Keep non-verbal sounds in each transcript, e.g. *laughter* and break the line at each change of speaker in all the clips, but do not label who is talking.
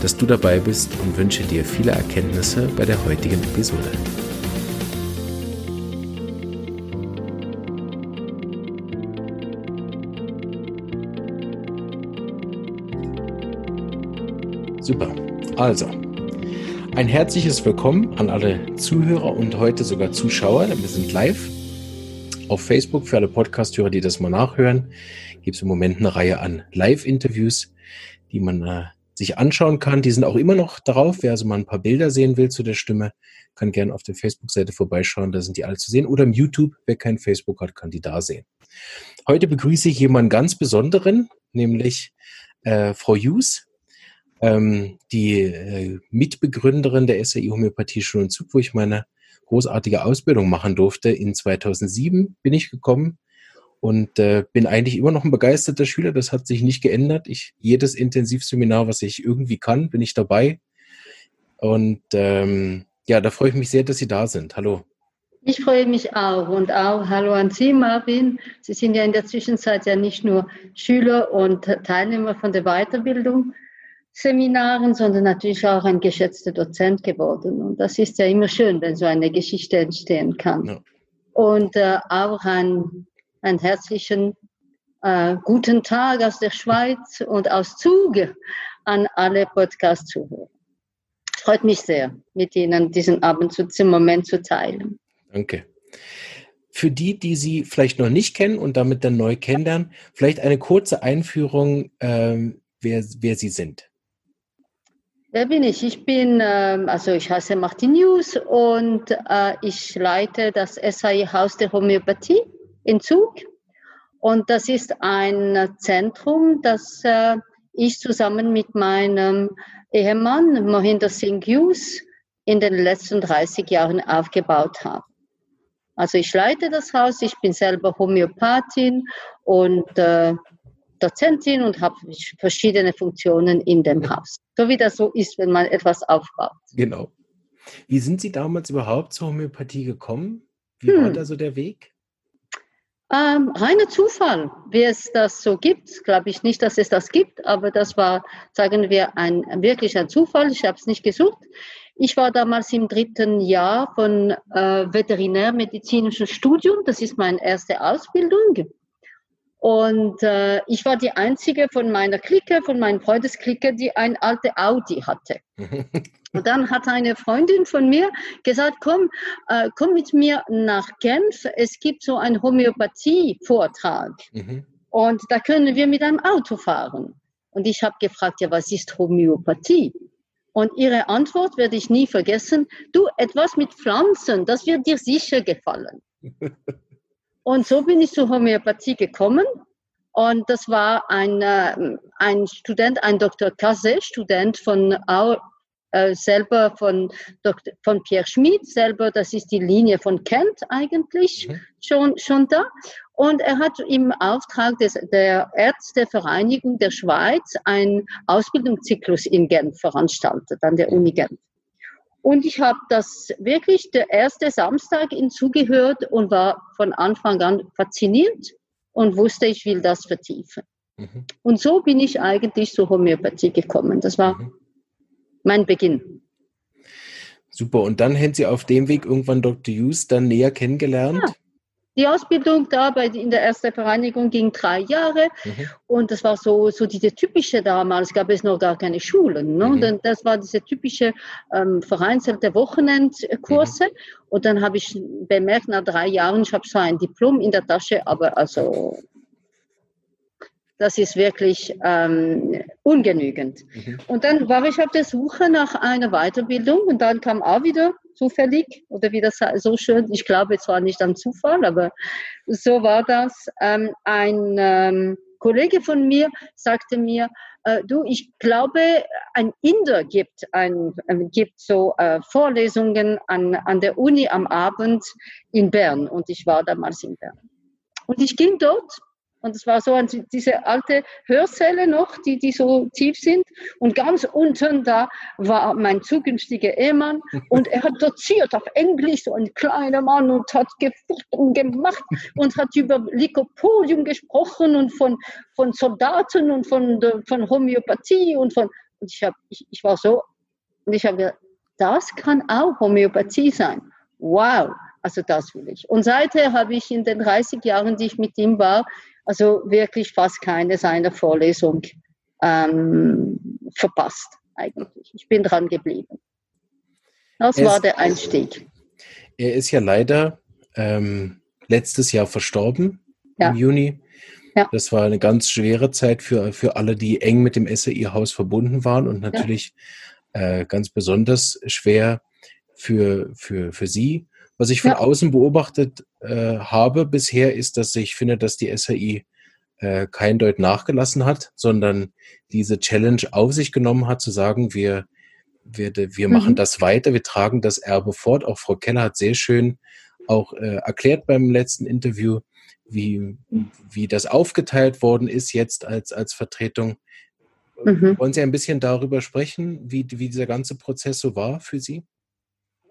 dass du dabei bist und wünsche dir viele Erkenntnisse bei der heutigen Episode. Super. Also, ein herzliches Willkommen an alle Zuhörer und heute sogar Zuschauer, denn wir sind live auf Facebook für alle Podcasthörer, die das mal nachhören. Gibt es im Moment eine Reihe an Live-Interviews, die man äh, sich anschauen kann. Die sind auch immer noch drauf. Wer also mal ein paar Bilder sehen will zu der Stimme, kann gerne auf der Facebook-Seite vorbeischauen. Da sind die alle zu sehen. Oder im YouTube. Wer kein Facebook hat, kann die da sehen. Heute begrüße ich jemanden ganz Besonderen, nämlich äh, Frau Hughes, ähm, die äh, Mitbegründerin der SAI Homöopathie Schule und Zug, wo ich meine großartige Ausbildung machen durfte. In 2007 bin ich gekommen und äh, bin eigentlich immer noch ein begeisterter Schüler. Das hat sich nicht geändert. Ich jedes Intensivseminar, was ich irgendwie kann, bin ich dabei. Und ähm, ja, da freue ich mich sehr, dass Sie da sind. Hallo.
Ich freue mich auch und auch hallo an Sie, Marvin. Sie sind ja in der Zwischenzeit ja nicht nur Schüler und Teilnehmer von der Weiterbildung, Seminaren, sondern natürlich auch ein geschätzter Dozent geworden. Und das ist ja immer schön, wenn so eine Geschichte entstehen kann. Ja. Und äh, auch ein einen herzlichen äh, guten Tag aus der Schweiz und aus Zug an alle Podcast-Zuhörer. Freut mich sehr, mit Ihnen diesen Abend zu, diesem Moment zu teilen.
Danke. Für die, die Sie vielleicht noch nicht kennen und damit dann neu kennenlernen, vielleicht eine kurze Einführung, ähm, wer, wer Sie sind.
Wer bin ich? Ich bin, ähm, also ich heiße Martin News und äh, ich leite das SAI Haus der Homöopathie in Zug. Und das ist ein Zentrum, das äh, ich zusammen mit meinem Ehemann Mohinder Singh Hughes in den letzten 30 Jahren aufgebaut habe. Also ich leite das Haus, ich bin selber Homöopathin und äh, Dozentin und habe verschiedene Funktionen in dem Haus. So wie das so ist, wenn man etwas aufbaut.
Genau. Wie sind Sie damals überhaupt zur Homöopathie gekommen? Wie hm. war da so der Weg?
Ähm, reiner Zufall, wie es das so gibt, glaube ich nicht, dass es das gibt, aber das war, sagen wir, ein wirklich ein Zufall. Ich habe es nicht gesucht. Ich war damals im dritten Jahr von äh, veterinärmedizinischen Studium. Das ist meine erste Ausbildung. Und äh, ich war die einzige von meiner Clique, von meinen Freundesklicke, die ein alte Audi hatte. *laughs* Und dann hat eine Freundin von mir gesagt, komm, äh, komm mit mir nach Genf. Es gibt so einen Homöopathie-Vortrag. Mhm. Und da können wir mit einem Auto fahren. Und ich habe gefragt, ja, was ist Homöopathie? Und ihre Antwort werde ich nie vergessen. Du, etwas mit Pflanzen, das wird dir sicher gefallen. *laughs* Und so bin ich zur Homöopathie gekommen. Und das war ein, äh, ein Student, ein Dr. Kasse, Student von äh, selber von, Dr., von Pierre Schmid, selber, das ist die Linie von Kent eigentlich mhm. schon, schon da. Und er hat im Auftrag des, der Ärztevereinigung der Schweiz einen Ausbildungszyklus in Genf veranstaltet, an der Uni Genf. Und ich habe das wirklich der erste Samstag hinzugehört und war von Anfang an fasziniert und wusste, ich will das vertiefen. Mhm. Und so bin ich eigentlich zur Homöopathie gekommen. Das war mhm. mein Beginn.
Super. Und dann haben Sie auf dem Weg irgendwann Dr. Hughes dann näher kennengelernt? Ja.
Die Ausbildung da bei, in der ersten Vereinigung ging drei Jahre mhm. und das war so, so diese typische damals, gab es noch gar keine Schulen. Ne? Mhm. Und das war diese typische ähm, vereinzelte Wochenendkurse mhm. und dann habe ich bemerkt, nach drei Jahren, ich habe so ein Diplom in der Tasche, aber also das ist wirklich ähm, ungenügend. Mhm. Und dann war ich auf der Suche nach einer Weiterbildung und dann kam auch wieder zufällig oder wie das so schön, ich glaube zwar nicht an Zufall, aber so war das, ähm, ein, ähm, Kollege von mir sagte mir, äh, du, ich glaube, ein Inder gibt, ein, äh, gibt so äh, Vorlesungen an, an der Uni am Abend in Bern. Und ich war damals in Bern. Und ich ging dort und es war so an diese alte Hörsäle noch, die, die so tief sind. Und ganz unten da war mein zukünftiger Ehemann *laughs* und er hat doziert auf Englisch, so ein kleiner Mann und hat gefucht und gemacht und hat über Lykopolium gesprochen und von, von Soldaten und von, von Homöopathie und von, und ich, hab, ich, ich war so, und ich habe das kann auch Homöopathie sein. Wow, also das will ich. Und seither habe ich in den 30 Jahren, die ich mit ihm war, also wirklich fast keine seiner Vorlesung ähm, verpasst eigentlich. Ich bin dran geblieben. Das es, war der Einstieg.
Er ist ja leider ähm, letztes Jahr verstorben, ja. im Juni. Ja. Das war eine ganz schwere Zeit für, für alle, die eng mit dem SAI-Haus verbunden waren und natürlich ja. äh, ganz besonders schwer für, für, für Sie. Was ich von ja. außen beobachtet äh, habe bisher, ist, dass ich finde, dass die SAI äh, kein Deut nachgelassen hat, sondern diese Challenge auf sich genommen hat, zu sagen, wir, wir, wir mhm. machen das weiter, wir tragen das Erbe fort. Auch Frau Keller hat sehr schön auch äh, erklärt beim letzten Interview, wie, wie das aufgeteilt worden ist jetzt als, als Vertretung. Mhm. Wollen Sie ein bisschen darüber sprechen, wie, wie dieser ganze Prozess so war für Sie?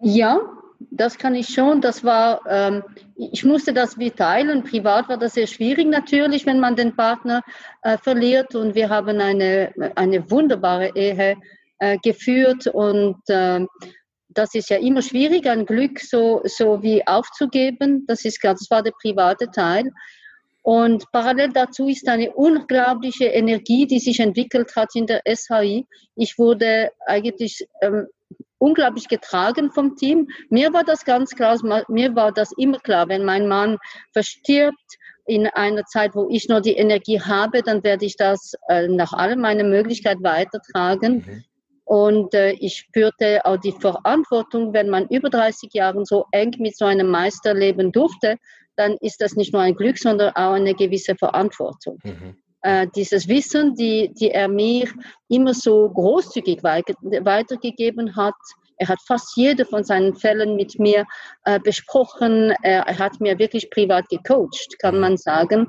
Ja, das kann ich schon. Das war, ähm, ich musste das wie teilen. Privat war das sehr schwierig natürlich, wenn man den Partner äh, verliert. Und wir haben eine, eine wunderbare Ehe äh, geführt. Und äh, das ist ja immer schwierig, ein Glück so, so wie aufzugeben. Das ist das war der private Teil. Und parallel dazu ist eine unglaubliche Energie, die sich entwickelt hat in der SHI. Ich wurde eigentlich ähm, unglaublich getragen vom Team. Mir war das ganz klar, mir war das immer klar, wenn mein Mann verstirbt, in einer Zeit, wo ich nur die Energie habe, dann werde ich das äh, nach allem meiner Möglichkeit weitertragen. Mhm. Und äh, ich spürte auch die Verantwortung, wenn man über 30 Jahre so eng mit so einem Meister leben durfte, dann ist das nicht nur ein Glück, sondern auch eine gewisse Verantwortung. Mhm äh, dieses Wissen, die, die er mir immer so großzügig weitergegeben hat. Er hat fast jede von seinen Fällen mit mir äh, besprochen. Er, er hat mir wirklich privat gecoacht, kann man sagen.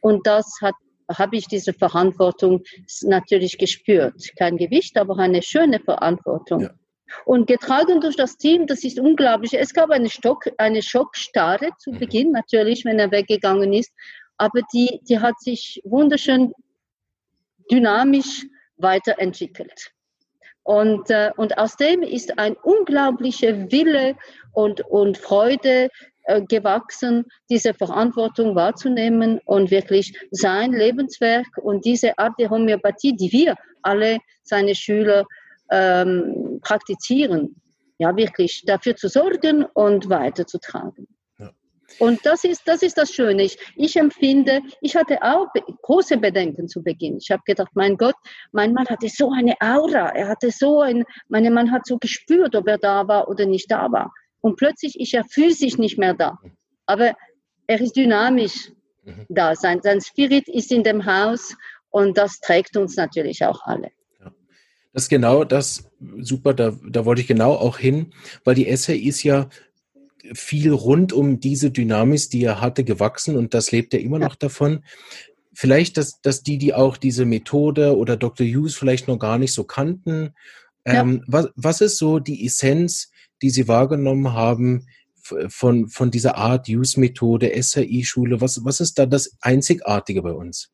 Und das hat habe ich diese Verantwortung natürlich gespürt. Kein Gewicht, aber eine schöne Verantwortung. Ja. Und getragen durch das Team, das ist unglaublich. Es gab eine, Stock, eine Schockstarre zu mhm. Beginn, natürlich, wenn er weggegangen ist aber die, die hat sich wunderschön dynamisch weiterentwickelt. Und, äh, und aus dem ist ein unglaublicher Wille und, und Freude äh, gewachsen, diese Verantwortung wahrzunehmen und wirklich sein Lebenswerk und diese Art der Homöopathie, die wir alle, seine Schüler, ähm, praktizieren, ja wirklich dafür zu sorgen und weiterzutragen. Und das ist, das ist das Schöne. Ich, ich empfinde, ich hatte auch große Bedenken zu Beginn. Ich habe gedacht, mein Gott, mein Mann hatte so eine Aura. Er hatte so ein, mein Mann hat so gespürt, ob er da war oder nicht da war. Und plötzlich ist er physisch nicht mehr da. Aber er ist dynamisch mhm. da. Sein, sein Spirit ist in dem Haus und das trägt uns natürlich auch alle.
Das ist genau das, super, da, da wollte ich genau auch hin, weil die SAI ist ja viel rund um diese Dynamis, die er hatte, gewachsen und das lebt er immer noch davon. Vielleicht, dass, dass die, die auch diese Methode oder Dr. Hughes vielleicht noch gar nicht so kannten. Ja. Ähm, was, was ist so die Essenz, die Sie wahrgenommen haben von, von dieser Art Hughes-Methode, SAI-Schule? Was, was ist da das Einzigartige bei uns?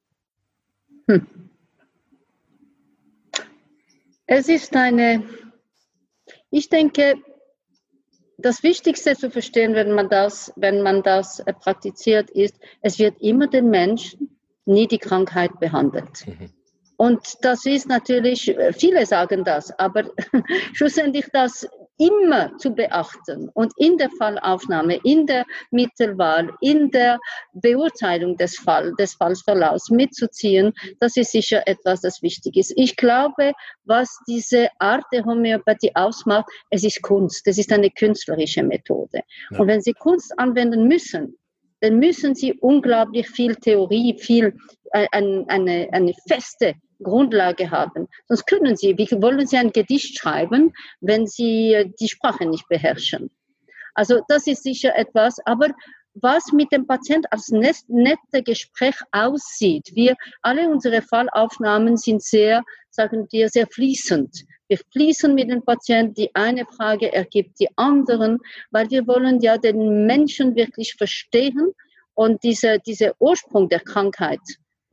Hm.
Es ist eine, ich denke, das Wichtigste zu verstehen, wenn man das, wenn man das äh, praktiziert, ist, es wird immer den Menschen, nie die Krankheit behandelt. Mhm. Und das ist natürlich, äh, viele sagen das, aber *laughs* schlussendlich das immer zu beachten und in der Fallaufnahme, in der Mittelwahl, in der Beurteilung des, Fall, des Fallsverlaufs mitzuziehen, das ist sicher etwas, das wichtig ist. Ich glaube, was diese Art der Homöopathie ausmacht, es ist Kunst, es ist eine künstlerische Methode. Ja. Und wenn Sie Kunst anwenden müssen, dann müssen sie unglaublich viel Theorie, viel äh, eine, eine feste Grundlage haben. Sonst können sie, wie wollen sie ein Gedicht schreiben, wenn sie die Sprache nicht beherrschen? Also das ist sicher etwas, aber was mit dem Patient als nette Gespräch aussieht. Wir alle unsere Fallaufnahmen sind sehr, sagen wir, sehr fließend. Wir fließen mit dem Patienten, die eine Frage ergibt die anderen, weil wir wollen ja den Menschen wirklich verstehen und diese, diese Ursprung der Krankheit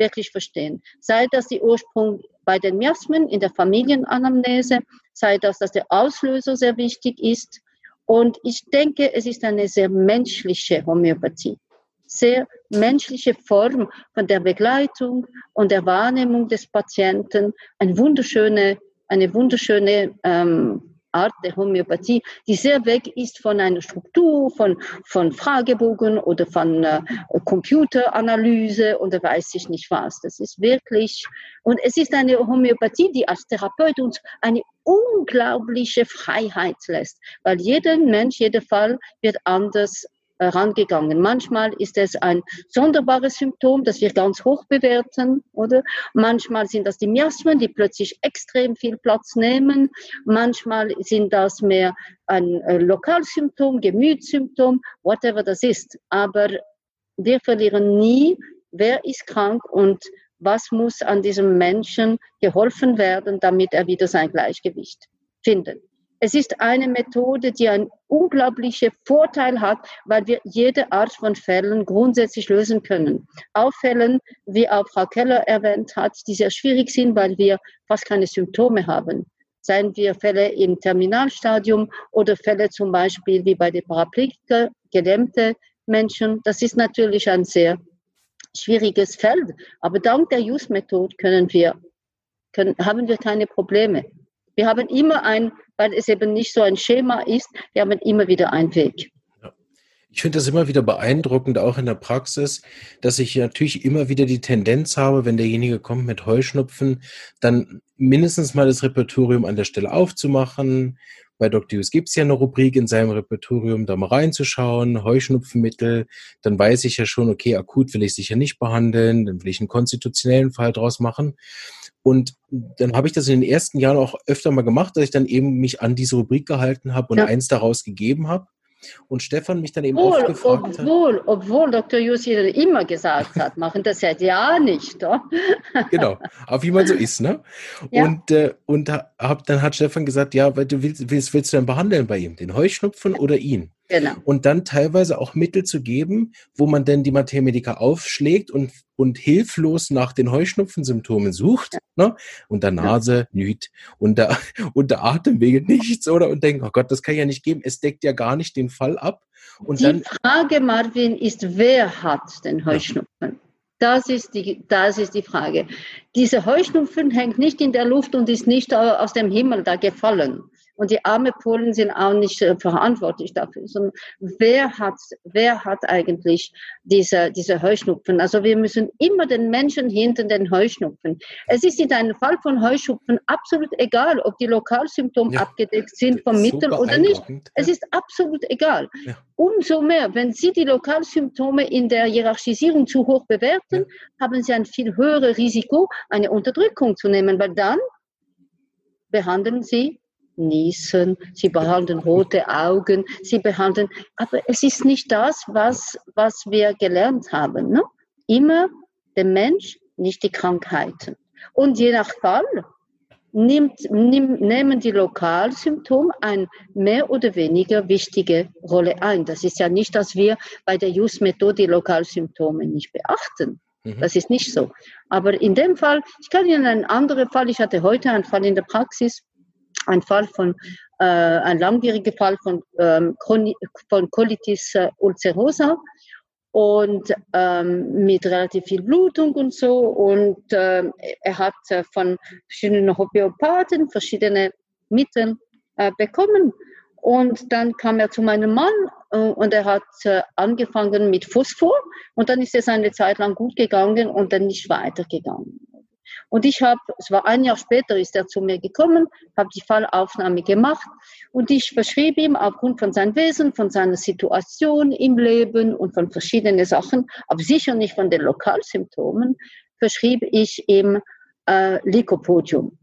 wirklich verstehen. Sei das die Ursprung bei den Miasmen in der Familienanamnese, sei das, dass der Auslöser sehr wichtig ist. Und ich denke, es ist eine sehr menschliche Homöopathie. Sehr menschliche Form von der Begleitung und der Wahrnehmung des Patienten. Eine wunderschöne, eine wunderschöne ähm, Art der Homöopathie, die sehr weg ist von einer Struktur, von, von Fragebogen oder von äh, Computeranalyse oder weiß ich nicht was. Das ist wirklich, und es ist eine Homöopathie, die als Therapeut uns eine unglaubliche Freiheit lässt, weil jeder Mensch, jeder Fall wird anders herangegangen. Manchmal ist es ein sonderbares Symptom, das wir ganz hoch bewerten, oder? Manchmal sind das die Miasmen, die plötzlich extrem viel Platz nehmen. Manchmal sind das mehr ein äh, Lokalsymptom, Gemütssymptom, whatever das ist. Aber wir verlieren nie, wer ist krank und was muss an diesem Menschen geholfen werden, damit er wieder sein Gleichgewicht findet. Es ist eine Methode, die einen unglaublichen Vorteil hat, weil wir jede Art von Fällen grundsätzlich lösen können. Auch Fällen, wie auch Frau Keller erwähnt hat, die sehr schwierig sind, weil wir fast keine Symptome haben. Seien wir Fälle im Terminalstadium oder Fälle zum Beispiel wie bei den Paraplegiker, gelähmte Menschen. Das ist natürlich ein sehr schwieriges Feld. Aber dank der Use-Methode können wir, können, haben wir keine Probleme. Wir haben immer ein, weil es eben nicht so ein Schema ist, wir haben immer wieder einen Weg.
Ich finde das immer wieder beeindruckend, auch in der Praxis, dass ich natürlich immer wieder die Tendenz habe, wenn derjenige kommt mit Heuschnupfen, dann mindestens mal das Repertorium an der Stelle aufzumachen. Bei Dr. Hughes gibt es ja eine Rubrik in seinem Repertorium, da mal reinzuschauen, Heuschnupfenmittel. Dann weiß ich ja schon, okay, akut will ich sicher nicht behandeln, dann will ich einen konstitutionellen Fall draus machen. Und dann habe ich das in den ersten Jahren auch öfter mal gemacht, dass ich dann eben mich an diese Rubrik gehalten habe und ja. eins daraus gegeben habe. Und Stefan mich dann eben
obwohl,
oft gefragt
obwohl, hat. Obwohl Dr. Jussi immer gesagt hat, machen das seit Jahren nicht. Oder? *laughs*
genau, aber wie man so ist, ne? Ja. Und, äh, und hab, dann hat Stefan gesagt, ja, weil du willst, willst, willst du denn behandeln bei ihm? Den Heuschnupfen oder ihn? Genau. Und dann teilweise auch Mittel zu geben, wo man dann die Materia aufschlägt und, und hilflos nach den Heuschnupfensymptomen sucht. Ja. Ne? Und der Nase ja. nüt und der, *laughs* und der Atemwege nichts, oder? Und denkt, oh Gott, das kann ja nicht geben. Es deckt ja gar nicht den Fall ab. Und
die dann, Frage, Marvin, ist, wer hat den Heuschnupfen? Ja. Das ist, die, das ist die Frage. Diese Heuschnupfen hängt nicht in der Luft und ist nicht aus dem Himmel da gefallen. Und die arme Polen sind auch nicht äh, verantwortlich dafür, sondern wer hat, wer hat eigentlich diese, diese Heuschnupfen? Also wir müssen immer den Menschen hinter den Heuschnupfen. Es ist in einem Fall von Heuschnupfen absolut egal, ob die Lokalsymptome ja, abgedeckt sind vom Mittel oder nicht. Es ist absolut egal. Ja. Umso mehr, wenn Sie die Lokalsymptome in der Hierarchisierung zu hoch bewerten, ja. haben Sie ein viel höheres Risiko, eine Unterdrückung zu nehmen, weil dann behandeln Sie Niesen, sie behandeln rote Augen, sie behandeln, aber es ist nicht das, was, was wir gelernt haben. Ne? Immer der Mensch, nicht die Krankheiten. Und je nach Fall nimmt, nimm, nehmen die Lokalsymptome eine mehr oder weniger wichtige Rolle ein. Das ist ja nicht, dass wir bei der Use-Methode die Lokalsymptome nicht beachten. Mhm. Das ist nicht so. Aber in dem Fall, ich kann Ihnen einen anderen Fall, ich hatte heute einen Fall in der Praxis, ein Fall von, äh, ein langwieriger Fall von, ähm, von Colitis äh, ulcerosa und ähm, mit relativ viel Blutung und so. Und äh, er hat äh, von verschiedenen Homöopathen verschiedene Mittel äh, bekommen. Und dann kam er zu meinem Mann äh, und er hat äh, angefangen mit Phosphor und dann ist es eine Zeit lang gut gegangen und dann nicht weitergegangen. Und ich habe, es war ein Jahr später, ist er zu mir gekommen, habe die Fallaufnahme gemacht und ich verschrieb ihm aufgrund von seinem Wesen, von seiner Situation im Leben und von verschiedenen Sachen, aber sicher nicht von den Lokalsymptomen, verschrieb ich ihm äh, Lycopodium.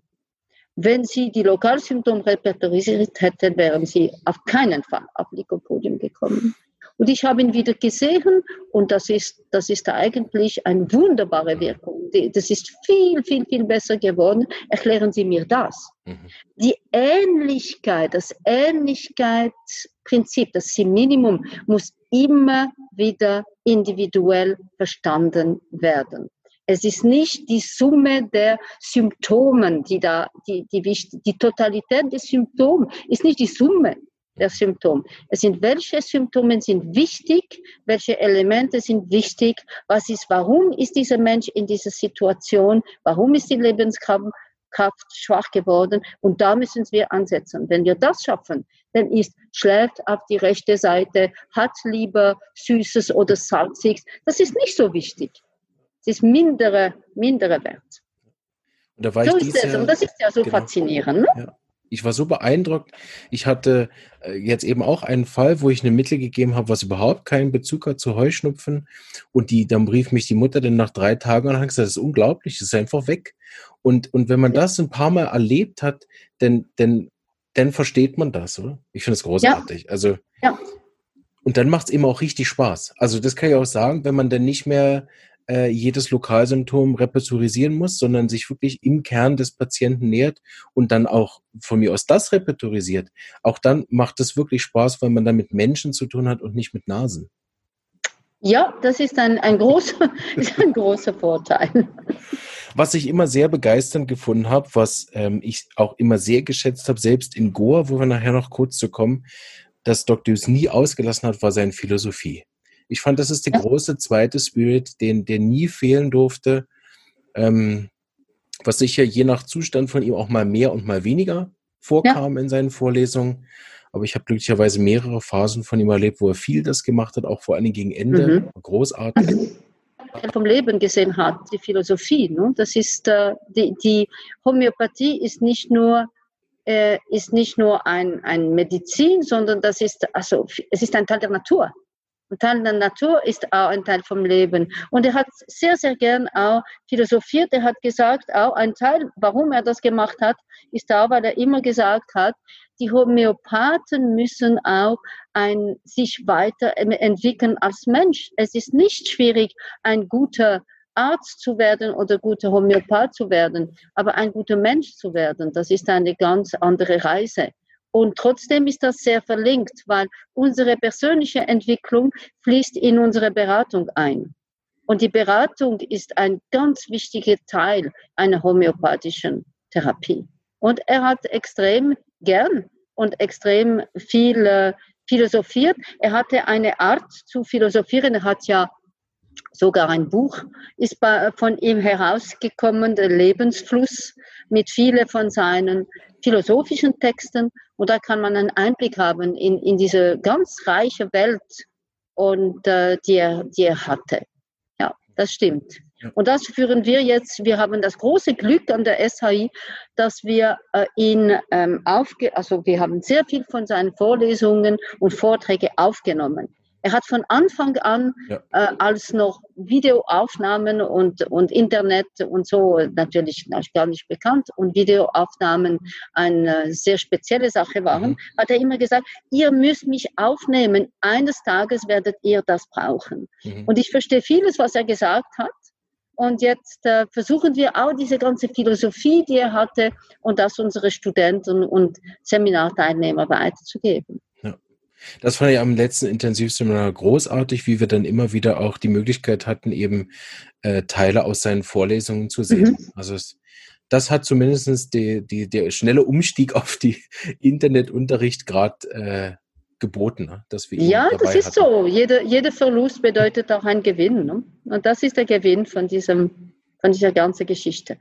Wenn Sie die Lokalsymptome repertorisiert hätten, wären Sie auf keinen Fall auf Lycopodium gekommen. Und ich habe ihn wieder gesehen und das ist, das ist eigentlich eine wunderbare Wirkung. Das ist viel, viel, viel besser geworden. Erklären Sie mir das. Mhm. Die Ähnlichkeit, das Ähnlichkeitsprinzip, das Minimum muss immer wieder individuell verstanden werden. Es ist nicht die Summe der Symptomen, die da, die, die, die Totalität des Symptoms ist nicht die Summe der Symptome. Es sind welche Symptome sind wichtig, welche Elemente sind wichtig, was ist, warum ist dieser Mensch in dieser Situation, warum ist die Lebenskraft Kraft schwach geworden und da müssen wir ansetzen. Wenn wir das schaffen, dann ist schläft auf die rechte Seite, hat lieber Süßes oder Salziges. Das ist nicht so wichtig. Es ist mindere, mindere Wert.
Und da war so
ist es. Und das ist ja so genau. faszinierend. Ne? Ja
ich war so beeindruckt. Ich hatte äh, jetzt eben auch einen Fall, wo ich eine Mittel gegeben habe, was überhaupt keinen Bezug hat zu Heuschnupfen. Und die, dann rief mich die Mutter dann nach drei Tagen und hat gesagt, das ist unglaublich, das ist einfach weg. Und, und wenn man das ein paar Mal erlebt hat, dann, dann, dann versteht man das, oder? Ich finde es großartig. Ja. Also, ja. Und dann macht es eben auch richtig Spaß. Also das kann ich auch sagen, wenn man dann nicht mehr äh, jedes Lokalsymptom repertorisieren muss, sondern sich wirklich im Kern des Patienten nähert und dann auch von mir aus das repertorisiert, auch dann macht es wirklich Spaß, weil man dann mit Menschen zu tun hat und nicht mit Nasen.
Ja, das ist ein, ein, großer, *laughs* ist ein großer Vorteil.
Was ich immer sehr begeisternd gefunden habe, was ähm, ich auch immer sehr geschätzt habe, selbst in Goa, wo wir nachher noch kurz zu kommen, dass Dr. Hughes nie ausgelassen hat, war seine Philosophie. Ich fand, das ist der ja. große zweite Spirit, den, der nie fehlen durfte. Ähm, was sicher je nach Zustand von ihm auch mal mehr und mal weniger vorkam ja. in seinen Vorlesungen. Aber ich habe glücklicherweise mehrere Phasen von ihm erlebt, wo er viel das gemacht hat, auch vor Dingen gegen Ende. Mhm. Großartig. Also,
vom Leben gesehen hat, die Philosophie. Ne? Das ist äh, die, die Homöopathie ist nicht nur äh, ist nicht nur ein, ein Medizin, sondern das ist also es ist ein Teil der Natur. Ein Teil der Natur ist auch ein Teil vom Leben. Und er hat sehr, sehr gern auch philosophiert. Er hat gesagt, auch ein Teil, warum er das gemacht hat, ist auch, weil er immer gesagt hat, die Homöopathen müssen auch ein, sich weiterentwickeln als Mensch. Es ist nicht schwierig, ein guter Arzt zu werden oder guter Homöopath zu werden, aber ein guter Mensch zu werden, das ist eine ganz andere Reise. Und trotzdem ist das sehr verlinkt, weil unsere persönliche Entwicklung fließt in unsere Beratung ein. Und die Beratung ist ein ganz wichtiger Teil einer homöopathischen Therapie. Und er hat extrem gern und extrem viel äh, philosophiert. Er hatte eine Art zu philosophieren. Er hat ja sogar ein Buch ist von ihm herausgekommen, der Lebensfluss, mit vielen von seinen philosophischen Texten. Und da kann man einen Einblick haben in, in diese ganz reiche Welt, und, äh, die, er, die er hatte. Ja, das stimmt. Und das führen wir jetzt, wir haben das große Glück an der SHI, dass wir äh, ihn ähm, aufge, also wir haben sehr viel von seinen Vorlesungen und Vorträge aufgenommen. Er hat von Anfang an, ja. äh, als noch Videoaufnahmen und, und Internet und so natürlich gar nicht bekannt und Videoaufnahmen eine sehr spezielle Sache waren, mhm. hat er immer gesagt, ihr müsst mich aufnehmen, eines Tages werdet ihr das brauchen. Mhm. Und ich verstehe vieles, was er gesagt hat. Und jetzt äh, versuchen wir auch diese ganze Philosophie, die er hatte, und das unsere Studenten und Seminarteilnehmer weiterzugeben.
Das fand ich am letzten Intensivseminar großartig, wie wir dann immer wieder auch die Möglichkeit hatten, eben äh, Teile aus seinen Vorlesungen zu sehen. Mhm. Also es, das hat zumindest die, die, der schnelle Umstieg auf die *laughs* Internetunterricht gerade äh, geboten, ne?
dass wir Ja, das ist hatten. so. Jeder, jeder Verlust bedeutet auch ein Gewinn. Ne? Und das ist der Gewinn von, diesem, von dieser ganzen Geschichte.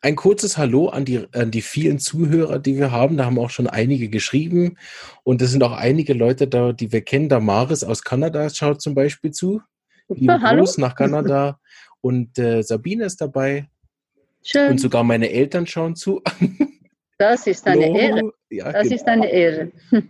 Ein kurzes Hallo an die, an die vielen Zuhörer, die wir haben. Da haben auch schon einige geschrieben. Und es sind auch einige Leute da, die wir kennen. Damaris aus Kanada schaut zum Beispiel zu. Liebe *laughs* Hallo. Gruß nach Kanada. Und äh, Sabine ist dabei. Schön. Und sogar meine Eltern schauen zu. *laughs*
Das ist eine Hallo. Ehre. Ja, das genau. ist eine Ehre. *laughs*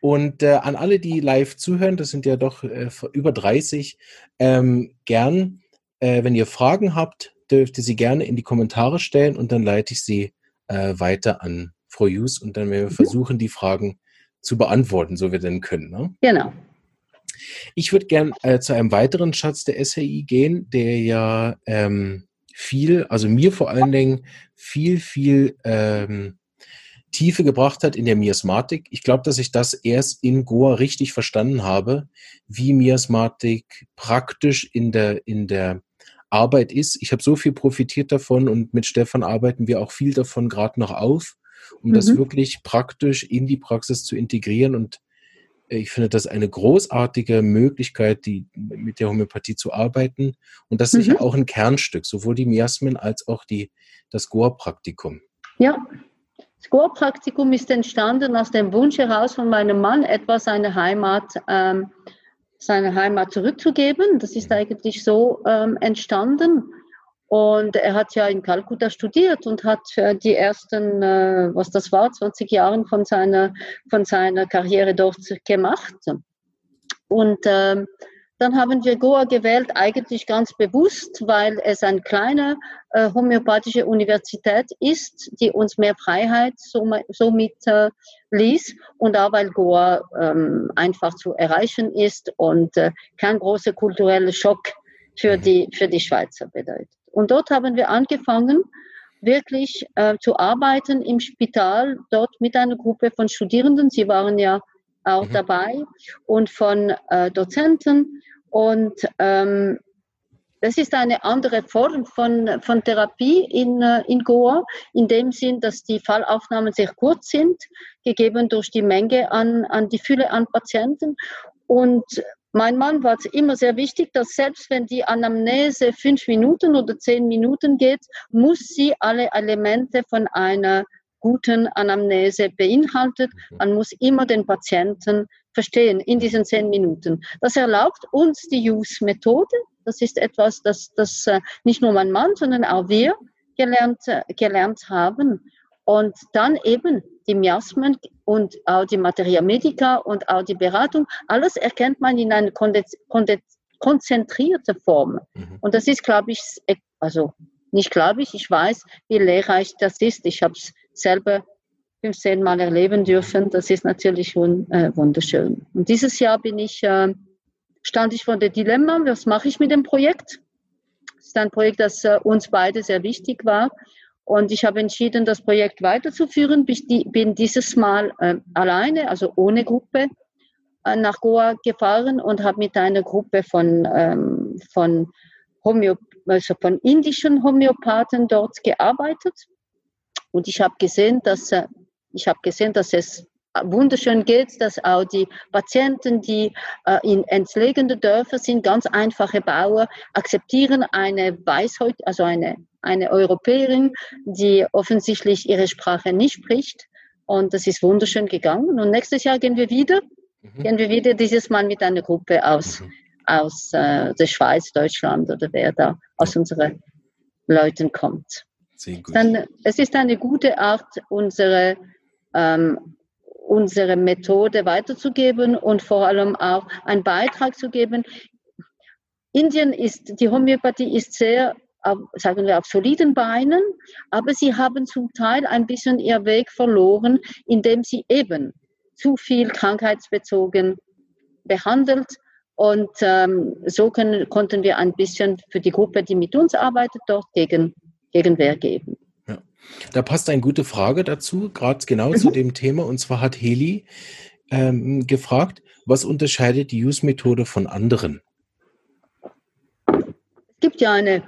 Und äh, an alle, die live zuhören, das sind ja doch äh, über 30, ähm, gern, äh, wenn ihr Fragen habt, dürft ihr sie gerne in die Kommentare stellen und dann leite ich sie äh, weiter an Frau Jus und dann werden wir mhm. versuchen, die Fragen zu beantworten, so wir denn können. Ne?
Genau.
Ich würde gern äh, zu einem weiteren Schatz der SAI gehen, der ja ähm, viel, also mir vor allen Dingen viel, viel ähm, Tiefe gebracht hat in der Miasmatik. Ich glaube, dass ich das erst in Goa richtig verstanden habe, wie Miasmatik praktisch in der, in der Arbeit ist. Ich habe so viel profitiert davon und mit Stefan arbeiten wir auch viel davon gerade noch auf, um mhm. das wirklich praktisch in die Praxis zu integrieren. Und äh, ich finde das eine großartige Möglichkeit, die, mit der Homöopathie zu arbeiten. Und das ist mhm. ja auch ein Kernstück, sowohl die Miasmen als auch die, das Goa-Praktikum.
Ja, das Goa-Praktikum ist entstanden aus dem Wunsch heraus von meinem Mann, etwas seine Heimat, ähm, seine Heimat zurückzugeben. Das ist eigentlich so ähm, entstanden. Und er hat ja in Kalkutta studiert und hat die ersten, äh, was das war, 20 Jahre von seiner, von seiner Karriere dort gemacht. Und ähm, dann haben wir Goa gewählt, eigentlich ganz bewusst, weil es eine kleine äh, homöopathische Universität ist, die uns mehr Freiheit somit äh, ließ und auch weil Goa ähm, einfach zu erreichen ist und äh, kein großer kultureller Schock für die, für die Schweizer bedeutet. Und dort haben wir angefangen, wirklich äh, zu arbeiten im Spital, dort mit einer Gruppe von Studierenden. Sie waren ja auch mhm. dabei und von äh, Dozenten. Und ähm, das ist eine andere Form von, von Therapie in, äh, in Goa, in dem Sinn, dass die Fallaufnahmen sehr kurz sind, gegeben durch die Menge an, an die Fülle an Patienten. Und mein Mann war es immer sehr wichtig, dass selbst wenn die Anamnese fünf Minuten oder zehn Minuten geht, muss sie alle Elemente von einer guten Anamnese beinhaltet. Mhm. Man muss immer den Patienten verstehen in diesen zehn Minuten. Das erlaubt uns die Use-Methode. Das ist etwas, das, das äh, nicht nur mein Mann, sondern auch wir gelernt, äh, gelernt haben. Und dann eben die Miasmen und auch die Materia Medica und auch die Beratung, alles erkennt man in einer konzentrierten Form. Mhm. Und das ist, glaube ich, also nicht glaube ich, ich weiß, wie lehrreich das ist. Ich habe es selber 15 Mal erleben dürfen. Das ist natürlich äh, wunderschön. Und dieses Jahr bin ich, äh, stand ich vor dem Dilemma, was mache ich mit dem Projekt? Das ist ein Projekt, das äh, uns beide sehr wichtig war. Und ich habe entschieden, das Projekt weiterzuführen. Bin dieses Mal alleine, also ohne Gruppe, nach Goa gefahren und habe mit einer Gruppe von, ähm, von, Homöop also von indischen Homöopathen dort gearbeitet. Und ich habe gesehen, dass, äh, ich habe gesehen, dass es wunderschön geht, dass auch die Patienten, die äh, in entlegenen Dörfern sind, ganz einfache Bauer, akzeptieren eine Weisheit, also eine eine Europäerin, die offensichtlich ihre Sprache nicht spricht. Und das ist wunderschön gegangen. Und nächstes Jahr gehen wir wieder. Mhm. Gehen wir wieder dieses Mal mit einer Gruppe aus, mhm. aus äh, der Schweiz, Deutschland oder wer da aus unseren Leuten kommt. Sehr gut. Dann, es ist eine gute Art, unsere, ähm, unsere Methode weiterzugeben und vor allem auch einen Beitrag zu geben. Indien ist, die Homöopathie ist sehr sagen wir, auf soliden Beinen, aber sie haben zum Teil ein bisschen ihr Weg verloren, indem sie eben zu viel krankheitsbezogen behandelt. Und ähm, so können, konnten wir ein bisschen für die Gruppe, die mit uns arbeitet, dort gegen, Gegenwehr geben.
Ja. Da passt eine gute Frage dazu, gerade genau mhm. zu dem Thema. Und zwar hat Heli ähm, gefragt, was unterscheidet die Use-Methode von anderen?
Es gibt ja eine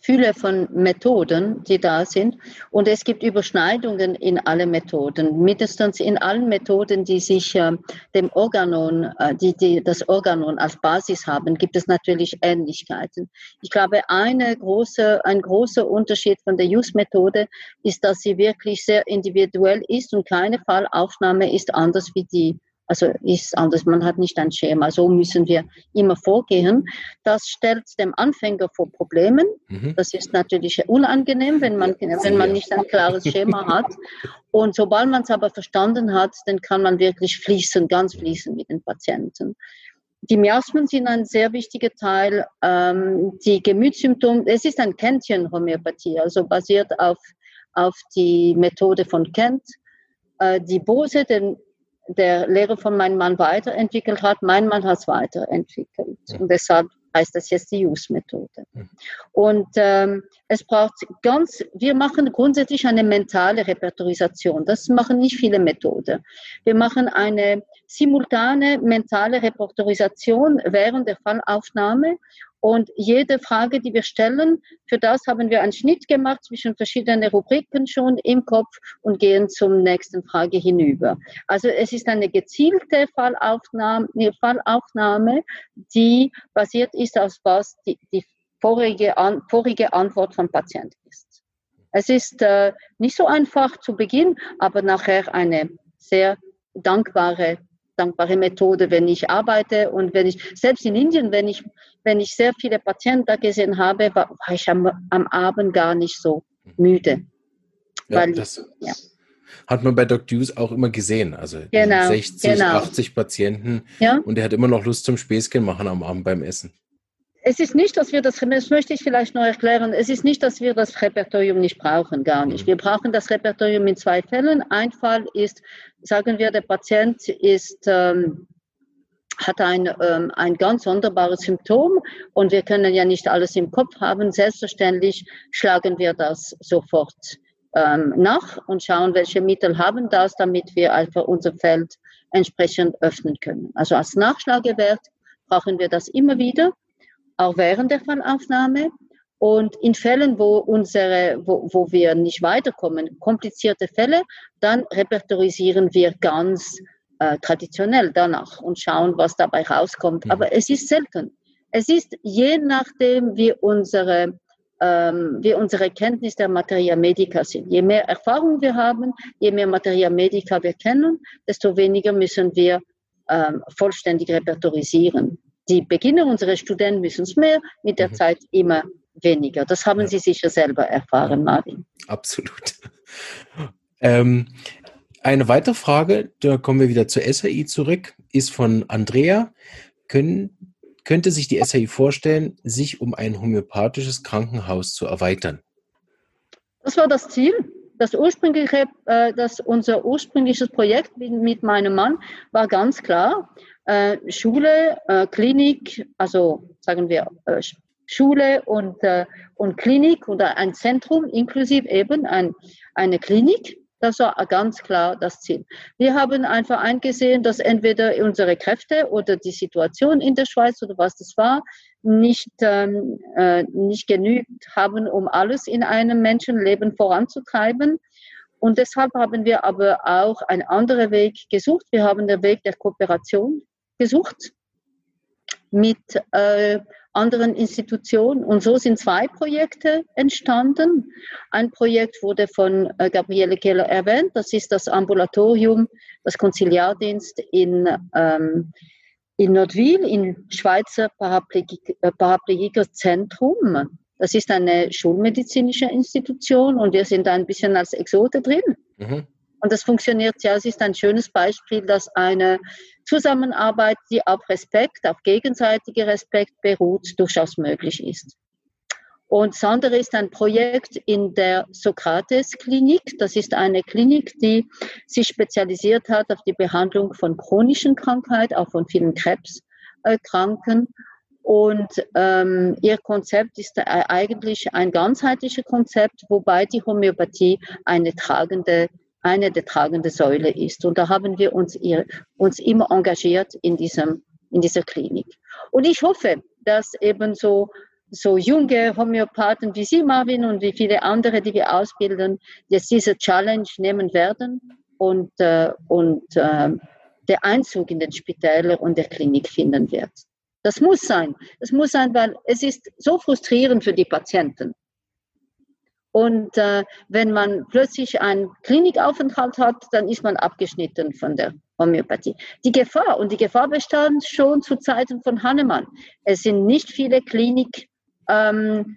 Fülle von Methoden, die da sind. Und es gibt Überschneidungen in alle Methoden, mindestens in allen Methoden, die sich äh, dem Organon, äh, die, die das Organon als Basis haben, gibt es natürlich Ähnlichkeiten. Ich glaube, eine große, ein großer Unterschied von der Use-Methode ist, dass sie wirklich sehr individuell ist und keine Fallaufnahme ist anders wie die Also ist anders, man hat nicht ein Schema. So müssen wir immer vorgehen. Das stellt dem Anfänger vor Problemen. Mhm. Das ist natürlich unangenehm, wenn man, wenn man nicht ein klares Schema hat. Und sobald man es aber verstanden hat, dann kann man wirklich fließen, ganz fließen mit den Patienten. Die Miasmen sind ein sehr wichtiger Teil. Ähm, die Gemütssymptome, es ist ein Kentchen-Homöopathie, also basiert auf, auf die Methode von Kent. Äh, die Bose, den der Lehrer von meinem Mann weiterentwickelt hat. Mein Mann hat es weiterentwickelt. Und deshalb heißt das jetzt die Use-Methode. Und ähm, es braucht ganz, wir machen grundsätzlich eine mentale Repertorisation. Das machen nicht viele Methoden. Wir machen eine simultane mentale Repertorisation während der Fallaufnahme und jede Frage, die wir stellen, für das haben wir einen Schnitt gemacht zwischen verschiedenen Rubriken schon im Kopf und gehen zum nächsten Frage hinüber. Also es ist eine gezielte Fallaufnahme, Fallaufnahme die basiert ist auf was die, die vorige, an, vorige Antwort vom Patienten ist. Es ist äh, nicht so einfach zu Beginn, aber nachher eine sehr dankbare dankbare Methode, wenn ich arbeite und wenn ich, selbst in Indien, wenn ich, wenn ich sehr viele Patienten da gesehen habe, war, war ich am, am Abend gar nicht so müde.
Ja, weil, das ja. hat man bei Dr. Hughes auch immer gesehen. Also genau, 60, genau. 80 Patienten ja? und er hat immer noch Lust zum Späßchen machen am Abend beim Essen
es ist nicht, dass wir das, das möchte ich vielleicht noch erklären, es ist nicht, dass wir das Repertorium nicht brauchen, gar nicht. Mhm. Wir brauchen das Repertorium in zwei Fällen. Ein Fall ist, sagen wir, der Patient ist, ähm, hat ein, ähm, ein ganz sonderbares Symptom und wir können ja nicht alles im Kopf haben. Selbstverständlich schlagen wir das sofort ähm, nach und schauen, welche Mittel haben das, damit wir einfach unser Feld entsprechend öffnen können. Also als Nachschlagewert brauchen wir das immer wieder auch während der Fallaufnahme. Und in Fällen, wo, unsere, wo, wo wir nicht weiterkommen, komplizierte Fälle, dann repertorisieren wir ganz äh, traditionell danach und schauen, was dabei rauskommt. Mhm. Aber es ist selten. Es ist je nachdem, wie unsere, ähm, wie unsere Kenntnis der Materia Medica sind. Je mehr Erfahrung wir haben, je mehr Materia Medica wir kennen, desto weniger müssen wir ähm, vollständig repertorisieren die Beginner, unsere Studenten müssen es mehr, mit der mhm. Zeit immer weniger. Das haben ja. Sie sicher selber erfahren, Marvin.
Absolut. *laughs* Ähm, eine weitere Frage, da kommen wir wieder zur SAI zurück, ist von Andrea. Können, könnte sich die SAI vorstellen, sich um ein homöopathisches Krankenhaus zu erweitern?
Das war das Ziel. Das ursprüngliche, äh, das, unser ursprüngliches Projekt mit, mit meinem Mann war ganz klar, äh, Schule, äh, Klinik, also sagen wir äh, Schule und, äh, und Klinik oder ein Zentrum inklusive eben ein, eine Klinik. Das war ganz klar das Ziel. Wir haben einfach eingesehen, dass entweder unsere Kräfte oder die Situation in der Schweiz oder was das war, nicht, ähm, äh, nicht genügt haben, um alles in einem Menschenleben voranzutreiben. Und deshalb haben wir aber auch einen anderen Weg gesucht. Wir haben den Weg der Kooperation gesucht mit äh, anderen Institutionen. Und so sind zwei Projekte entstanden. Ein Projekt wurde von äh, Gabriele Keller erwähnt. Das ist das Ambulatorium, das Konziliardienst in, ähm, in Nordwil, im Schweizer Paraplegikerzentrum. Äh, das ist eine schulmedizinische Institution und wir sind da ein bisschen als Exote drin. Mhm. Und das funktioniert ja. Es ist ein schönes Beispiel, dass eine Zusammenarbeit, die auf Respekt, auf gegenseitiger Respekt beruht, durchaus möglich ist. Und das ist ein Projekt in der Sokrates-Klinik. Das ist eine Klinik, die sich spezialisiert hat auf die Behandlung von chronischen Krankheiten, auch von vielen Krebskranken. Und ähm, ihr Konzept ist eigentlich ein ganzheitliches Konzept, wobei die Homöopathie eine tragende eine der tragenden Säule ist. Und da haben wir uns, uns immer engagiert in, diesem, in dieser Klinik. Und ich hoffe, dass eben so, so junge Homöopathen wie Sie, Marvin, und wie viele andere, die wir ausbilden, jetzt diese Challenge nehmen werden und, äh, und äh, der Einzug in den Spitäler und der Klinik finden wird. Das muss sein. Das muss sein, weil es ist so frustrierend für die Patienten. Und äh, wenn man plötzlich einen Klinikaufenthalt hat, dann ist man abgeschnitten von der, Homöopathie. Die Gefahr, und die Gefahr bestand schon zu Zeiten von Hannemann. Es sind nicht viele Klinikprojekte,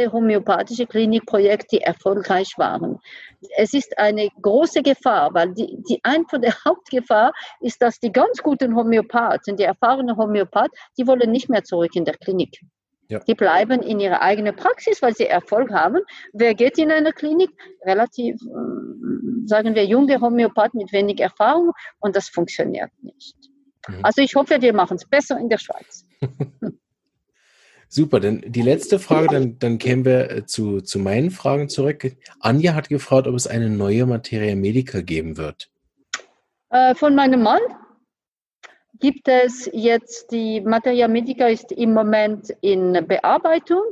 ähm, homöopathische Klinikprojekte, die erfolgreich waren. Es ist eine große Gefahr, weil die, die eine von der *laughs* Hauptgefahr ist, dass die ganz guten Homöopathen, die erfahrenen Homöopathen, die wollen nicht mehr zurück in der Klinik. Ja. Die bleiben in ihrer eigenen Praxis, weil sie Erfolg haben. Wer geht in eine Klinik? Relativ, äh, sagen wir, junge Homöopath mit wenig Erfahrung und das funktioniert nicht. Mhm. Also ich hoffe, wir machen es besser in der Schweiz. *laughs*
Super, denn die letzte Frage, dann, dann kämen wir äh, zu, zu meinen Fragen zurück. Anja hat gefragt, ob es eine neue Materia Medica geben wird.
Äh, von meinem Mann gibt es jetzt, die Materia Medica ist im Moment in Bearbeitung.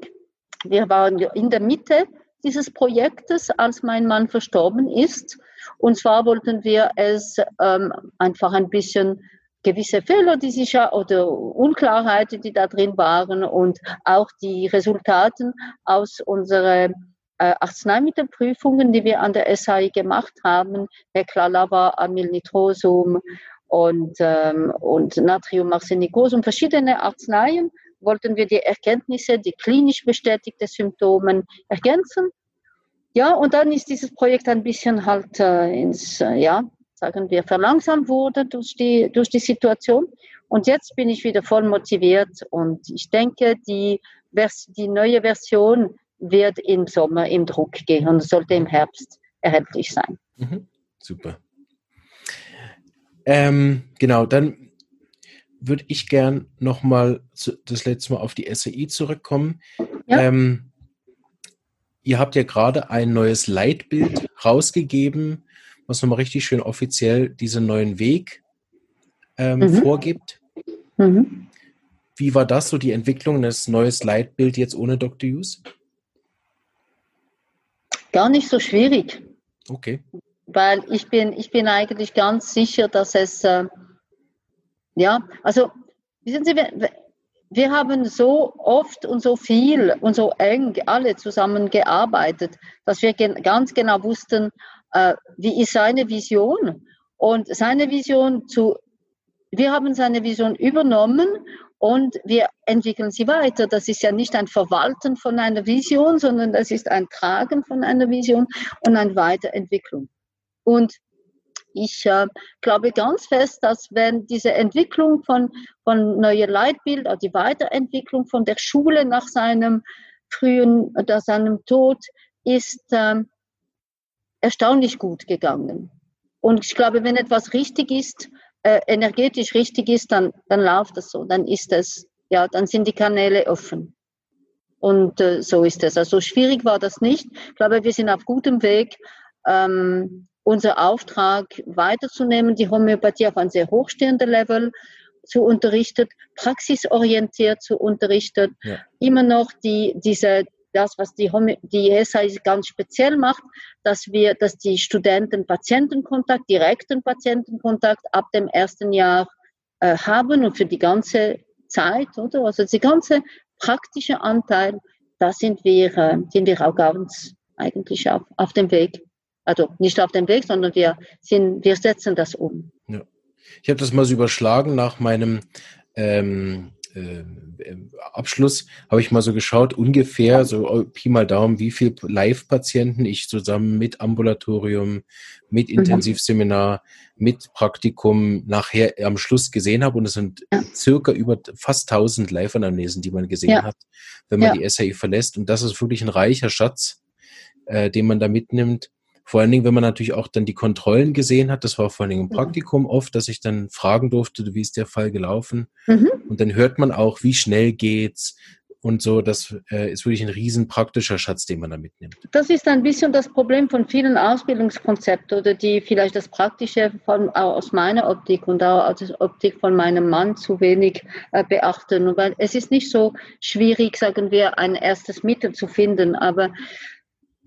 Wir waren in der Mitte dieses Projektes, als mein Mann verstorben ist. Und zwar wollten wir es ähm, einfach ein bisschen gewisse Fehler, die sich ja, oder Unklarheiten, die da drin waren und auch die Resultaten aus unseren äh, Arzneimittelprüfungen, die wir an der SAI gemacht haben, Heclalava, Amylnitrosum und, ähm, und Natriumarsenikosum, verschiedene Arzneien, wollten wir die Erkenntnisse, die klinisch bestätigte Symptome ergänzen. Ja, und dann ist dieses Projekt ein bisschen halt äh, ins, äh, ja, sagen wir, verlangsamt wurde durch die, durch die Situation. Und jetzt bin ich wieder voll motiviert und ich denke, die, die neue Version wird im Sommer im Druck gehen und sollte im Herbst erhältlich sein.
Mhm. Super. Ähm, genau, dann würde ich gern nochmal das letzte Mal auf die SAI zurückkommen. Ja. Ähm, ihr habt ja gerade ein neues Leitbild rausgegeben was nochmal richtig schön offiziell diesen neuen Weg ähm, mhm. vorgibt. Mhm. Wie war das so, die Entwicklung des neues Leitbild jetzt ohne Dr. Hughes?
Gar nicht so schwierig.
Okay.
Weil ich bin, ich bin eigentlich ganz sicher, dass es, äh, ja, also, wissen Sie, wir, wir haben so oft und so viel und so eng alle zusammengearbeitet, dass wir gen ganz genau wussten, äh, wie ist seine Vision? Und seine Vision zu, wir haben seine Vision übernommen und wir entwickeln sie weiter. Das ist ja nicht ein Verwalten von einer Vision, sondern das ist ein Tragen von einer Vision und eine Weiterentwicklung. Und ich äh, glaube ganz fest, dass wenn diese Entwicklung von, von neuer Leitbild, also die Weiterentwicklung von der Schule nach seinem frühen, oder seinem Tod, ist, äh, erstaunlich gut gegangen. Und ich glaube, wenn etwas richtig ist, äh, energetisch richtig ist, dann, dann läuft das so. Dann ist es, ja, dann sind die Kanäle offen. Und äh, so ist es. Also schwierig war das nicht. Ich glaube, wir sind auf gutem Weg, ähm, unser Auftrag weiterzunehmen, die Homöopathie auf ein sehr hochstehender Level zu unterrichten, praxisorientiert zu unterrichten, ja. immer noch die, diese das, was die, die ESA ganz speziell macht, dass wir, dass die Studenten Patientenkontakt, direkten Patientenkontakt ab dem ersten Jahr äh, haben und für die ganze Zeit, oder? Also der ganze praktische Anteil, da sind wir, äh, sind wir auch ganz eigentlich auf, auf dem Weg. Also nicht auf dem Weg, sondern wir sind, wir setzen das um.
Ja. Ich habe das mal so überschlagen nach meinem ähm, äh, Abschluss habe ich mal so geschaut, ungefähr so Pi mal Daumen, wie viel Live-Patienten ich zusammen mit Ambulatorium, mit mhm. Intensivseminar, mit Praktikum nachher am Schluss gesehen habe. Und es sind ja. circa über fast 1000 Live-Anamnesen, die man gesehen ja. hat, wenn man ja. die SAE verlässt. Und das ist wirklich ein reicher Schatz, äh, den man da mitnimmt. Vor allen Dingen, wenn man natürlich auch dann die Kontrollen gesehen hat, das war vor allen Dingen im Praktikum oft, dass ich dann fragen durfte, wie ist der Fall gelaufen. Mhm. Und dann hört man auch, wie schnell geht's und so. Das äh, ist wirklich ein riesen praktischer Schatz, den man da mitnimmt.
Das ist ein bisschen das Problem von vielen Ausbildungskonzepten oder die vielleicht das Praktische von, aus meiner Optik und auch aus der Optik von meinem Mann zu wenig äh, beachten. Weil es ist nicht so schwierig, sagen wir, ein erstes Mittel zu finden, aber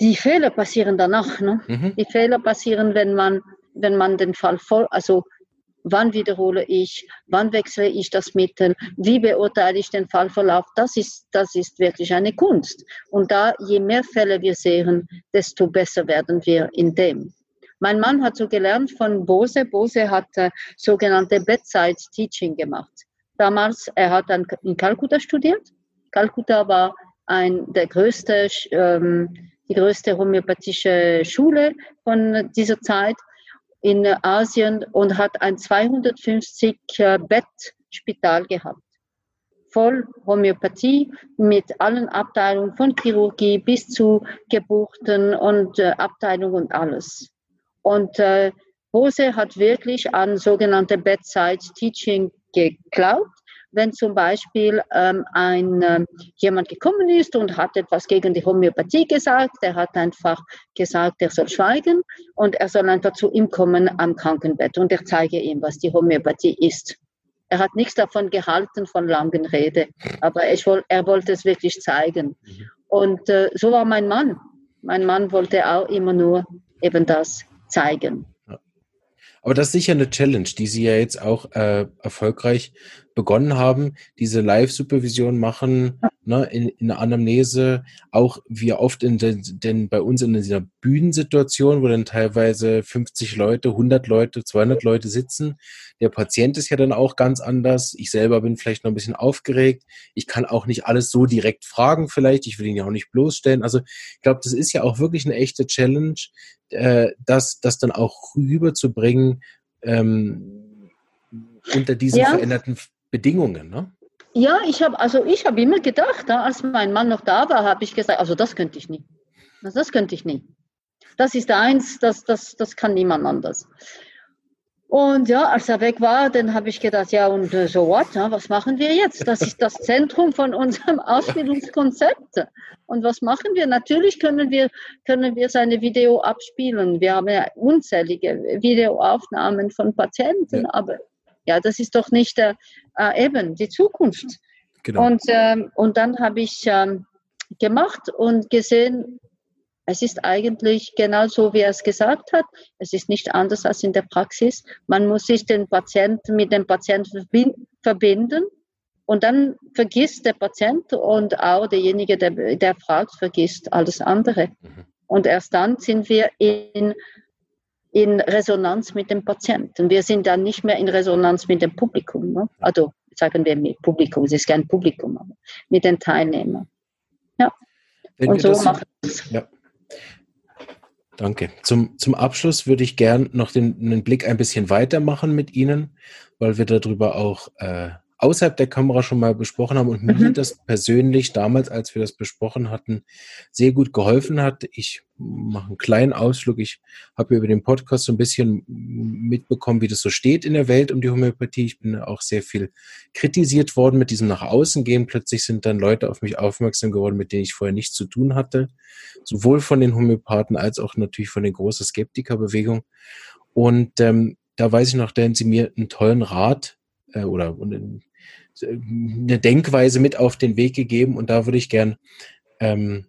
die Fehler passieren danach. Ne? Mhm. Die Fehler passieren, wenn man, wenn man den Fall voll, also wann wiederhole ich, wann wechsle ich das Mittel, wie beurteile ich den Fallverlauf, das ist, das ist wirklich eine Kunst. Und da, je mehr Fälle wir sehen, desto besser werden wir in dem. Mein Mann hat so gelernt von Bose. Bose hat äh, sogenannte Bedside Teaching gemacht. Damals, er hat dann in Kalkutta studiert. Kalkutta war ein, der größte, ähm, die größte homöopathische Schule von dieser Zeit in Asien und hat ein 250 äh, Bettspital gehabt. Voll Homöopathie mit allen Abteilungen von Chirurgie bis zu Geburten und äh, Abteilungen und alles. Und äh, Hose hat wirklich an sogenannte Bedside Teaching geglaubt wenn zum Beispiel ähm, ein, äh, jemand gekommen ist und hat etwas gegen die Homöopathie gesagt, der hat einfach gesagt, er soll schweigen und er soll einfach zu ihm kommen am Krankenbett und er zeige ihm, was die Homöopathie ist. Er hat nichts davon gehalten, von langen Rede, aber ich, er wollte es wirklich zeigen. Mhm. Und äh, so war mein Mann. Mein Mann wollte auch immer nur eben das zeigen.
Aber das ist sicher eine Challenge, die Sie ja jetzt auch äh, erfolgreich begonnen haben, diese Live-Supervision machen, ne, in, in der Anamnese, auch wie oft in den, denn bei uns in dieser Bühnensituation, wo dann teilweise 50 Leute, 100 Leute, 200 Leute sitzen. Der Patient ist ja dann auch ganz anders. Ich selber bin vielleicht noch ein bisschen aufgeregt. Ich kann auch nicht alles so direkt fragen vielleicht. Ich will ihn ja auch nicht bloßstellen. Also ich glaube, das ist ja auch wirklich eine echte Challenge, äh, das, das dann auch rüberzubringen, ähm, unter diesen ja. veränderten Bedingungen, ne?
Ja, ich habe also ich habe immer gedacht, als mein Mann noch da war, habe ich gesagt, also das könnte ich nie. Also das könnte ich nie. Das ist eins, das, das, das kann niemand anders. Und ja, als er weg war, dann habe ich gedacht, ja, und äh, so what? Ja, was machen wir jetzt? Das ist das Zentrum von unserem *laughs* Ausbildungskonzept. Und was machen wir? Natürlich können wir, können wir seine Video abspielen. Wir haben ja unzählige Videoaufnahmen von Patienten, ja. aber ja, das ist doch nicht äh, äh, eben die Zukunft. Genau. Und, ähm, und dann habe ich ähm, gemacht und gesehen, es ist eigentlich genau so, wie er es gesagt hat. Es ist nicht anders als in der Praxis. Man muss sich den Patienten mit dem Patienten verbinden und dann vergisst der Patient und auch derjenige, der, der fragt, vergisst alles andere. Mhm. Und erst dann sind wir in in Resonanz mit dem Patienten. Wir sind dann nicht mehr in Resonanz mit dem Publikum. Ne? Also sagen wir mit Publikum, es ist kein Publikum, aber mit den Teilnehmern. Ja.
Wenn Und so machen wir es. Ja. Danke. Zum, zum Abschluss würde ich gern noch den, den Blick ein bisschen weitermachen mit Ihnen, weil wir darüber auch äh, außerhalb der Kamera schon mal besprochen haben und mhm. mir das persönlich damals, als wir das besprochen hatten, sehr gut geholfen hat. Ich mache einen kleinen Ausflug. Ich habe über den Podcast so ein bisschen mitbekommen, wie das so steht in der Welt um die Homöopathie. Ich bin auch sehr viel kritisiert worden mit diesem nach außen gehen. Plötzlich sind dann Leute auf mich aufmerksam geworden, mit denen ich vorher nichts zu tun hatte. Sowohl von den Homöopathen als auch natürlich von der großen Skeptikerbewegung. Und ähm, da weiß ich noch, da haben sie mir einen tollen Rat äh, oder eine Denkweise mit auf den Weg gegeben. Und da würde ich gern, ähm,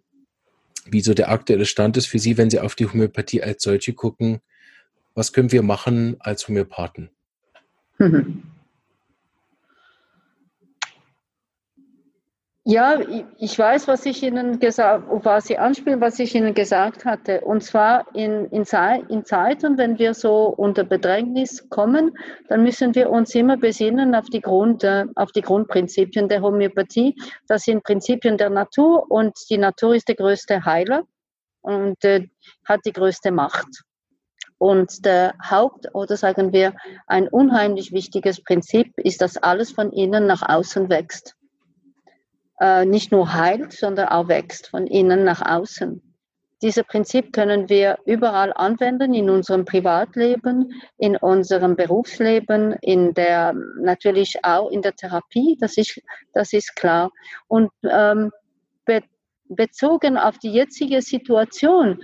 wie so der aktuelle Stand ist für Sie, wenn Sie auf die Homöopathie als solche gucken, was können wir machen als Homöopathen? Mhm. *laughs*
Ja, ich weiß, was ich Ihnen gesagt, was Sie anspielen, was ich Ihnen gesagt hatte. Und zwar in, in, in Zeiten, wenn wir so unter Bedrängnis kommen, dann müssen wir uns immer besinnen auf die, Grund, äh, auf die Grundprinzipien der Homöopathie. Das sind Prinzipien der Natur und die Natur ist der größte Heiler und äh, hat die größte Macht. Und der Haupt- oder sagen wir ein unheimlich wichtiges Prinzip ist, dass alles von innen nach außen wächst äh, nicht nur heilt, sondern auch wächst von innen nach außen. Dieses Prinzip können wir überall anwenden, in unserem Privatleben, in unserem Berufsleben, in der, natürlich auch in der Therapie, das ist, das ist klar. Und ähm, be bezogen auf die jetzige Situation,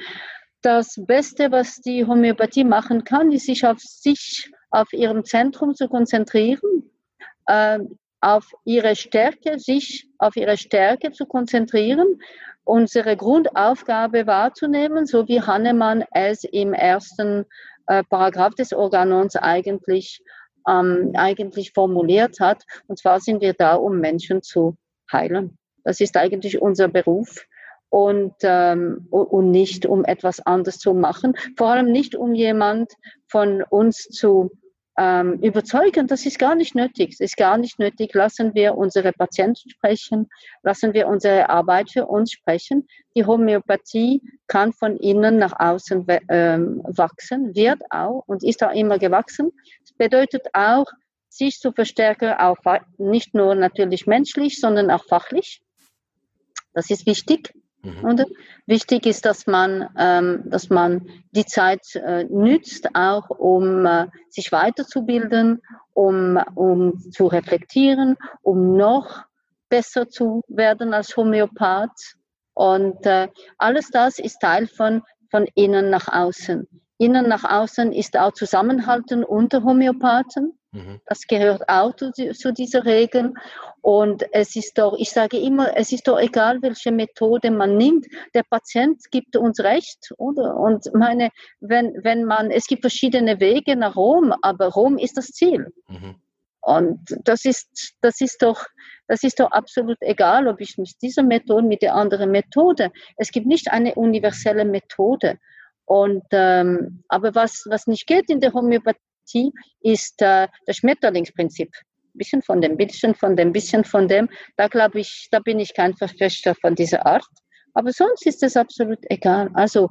das Beste, was die Homöopathie machen kann, ist sich auf sich, auf ihrem Zentrum zu konzentrieren, äh, auf ihre Stärke, sich auf ihre Stärke zu konzentrieren, unsere Grundaufgabe wahrzunehmen, so wie Hannemann es im ersten äh, Paragraph des Organons eigentlich, ähm, eigentlich formuliert hat. Und zwar sind wir da, um Menschen zu heilen. Das ist eigentlich unser Beruf. und, ähm, und nicht um etwas anderes zu machen. Vor allem nicht um jemand von uns zu ähm, überzeugen, das ist gar nicht nötig. Es ist gar nicht nötig. Lassen wir unsere Patienten sprechen, lassen wir unsere Arbeit für uns sprechen. Die Homöopathie kann von innen nach außen ähm, wachsen, wird auch und ist auch immer gewachsen. Das bedeutet auch, sich zu verstärken, auch nicht nur natürlich menschlich, sondern auch fachlich. Das ist wichtig. Mhm. Wichtig ist, dass man, ähm, dass man die Zeit äh, nützt, auch um äh, sich weiterzubilden, um, um zu reflektieren, um noch besser zu werden als Homöopath. Und äh, alles das ist Teil von, von innen nach außen. Innen nach außen ist auch Zusammenhalten unter Homöopathen. Mhm. Das gehört auch zu, zu dieser Regel. Und es ist doch, ich sage immer, es ist doch egal, welche Methode man nimmt. Der Patient gibt uns Recht, oder? Und meine, wenn, wenn man, es gibt verschiedene Wege nach Rom, aber Rom ist das Ziel. Mhm. Und das ist, das ist doch, das ist doch absolut egal, ob ich mit dieser Methode, mit der anderen Methode. Es gibt nicht eine universelle Methode. Und, ähm, aber was, was nicht geht in der Homöopathie, ist äh, das Schmetterlingsprinzip. Ein bisschen von dem, bisschen von dem, bisschen von dem. Da glaube ich, da bin ich kein Verfechter von dieser Art. Aber sonst ist es absolut egal. Also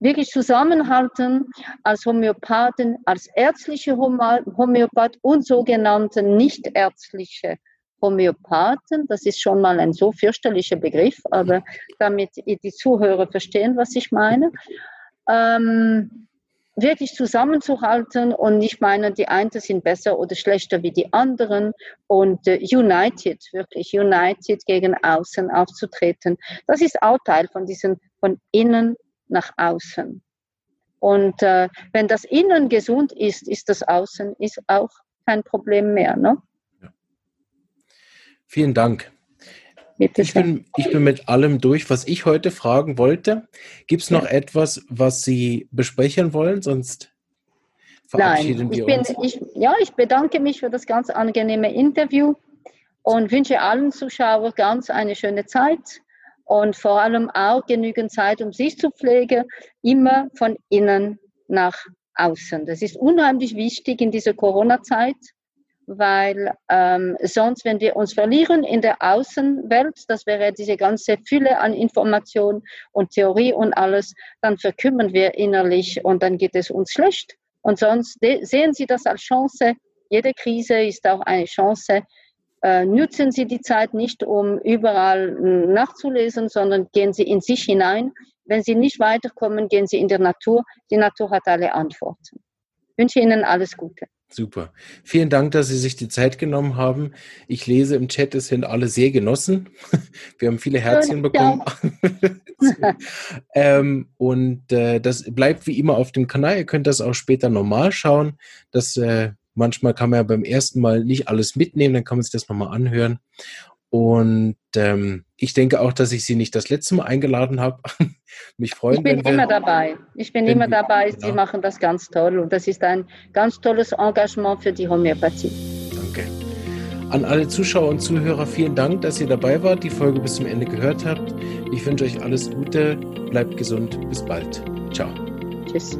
wirklich zusammenhalten als Homöopathen, als ärztliche Homöopath und sogenannte nichtärztliche Homöopathen. Das ist schon mal ein so fürchterlicher Begriff, aber damit die Zuhörer verstehen, was ich meine. Ähm, wirklich zusammenzuhalten und nicht meinen, die einen sind besser oder schlechter wie die anderen und äh, united, wirklich united gegen außen aufzutreten. Das ist auch Teil von diesem von innen nach außen. Und äh, wenn das Innen gesund ist, ist das Außen ist auch kein Problem mehr. Ne?
Vielen Dank. Ich bin, ich bin mit allem durch, was ich heute fragen wollte. Gibt es noch ja. etwas, was Sie besprechen wollen? Sonst verabschieden
Nein,
wir
bin,
uns.
Ich, ja, ich bedanke mich für das ganz angenehme Interview und wünsche allen Zuschauern ganz eine schöne Zeit und vor allem auch genügend Zeit, um sich zu pflegen, immer von innen nach außen. Das ist unheimlich wichtig in dieser Corona-Zeit weil ähm, sonst, wenn wir uns verlieren in der Außenwelt, das wäre diese ganze Fülle an Information und Theorie und alles, dann verkümmern wir innerlich und dann geht es uns schlecht. Und sonst sehen Sie das als Chance. Jede Krise ist auch eine Chance. Äh, nützen Sie die Zeit nicht, um überall nachzulesen, sondern gehen Sie in sich hinein. Wenn Sie nicht weiterkommen, gehen Sie in der Natur. Die Natur hat alle Antworten. Ich wünsche Ihnen alles Gute.
Super. Vielen Dank, dass Sie sich die Zeit genommen haben. Ich lese im Chat, es sind alle sehr genossen. *laughs* Wir haben viele Herzchen bekommen. *laughs* ähm, und äh, das bleibt wie immer auf dem Kanal. Ihr könnt das auch später normal schauen. Das äh, manchmal kann man ja beim ersten Mal nicht alles mitnehmen, dann kann man sich das nochmal anhören. Und ähm, ich denke auch, dass ich Sie nicht das letzte Mal eingeladen habe. *laughs* Mich freuen.
Ich bin immer dabei. Ich bin immer dabei. Genau. Sie machen das ganz toll und das ist ein ganz tolles Engagement für die Homöopathie.
Danke. An alle Zuschauer und Zuhörer vielen Dank, dass ihr dabei wart, die Folge bis zum Ende gehört habt. Ich wünsche euch alles Gute, bleibt gesund, bis bald. Ciao.
Tschüss.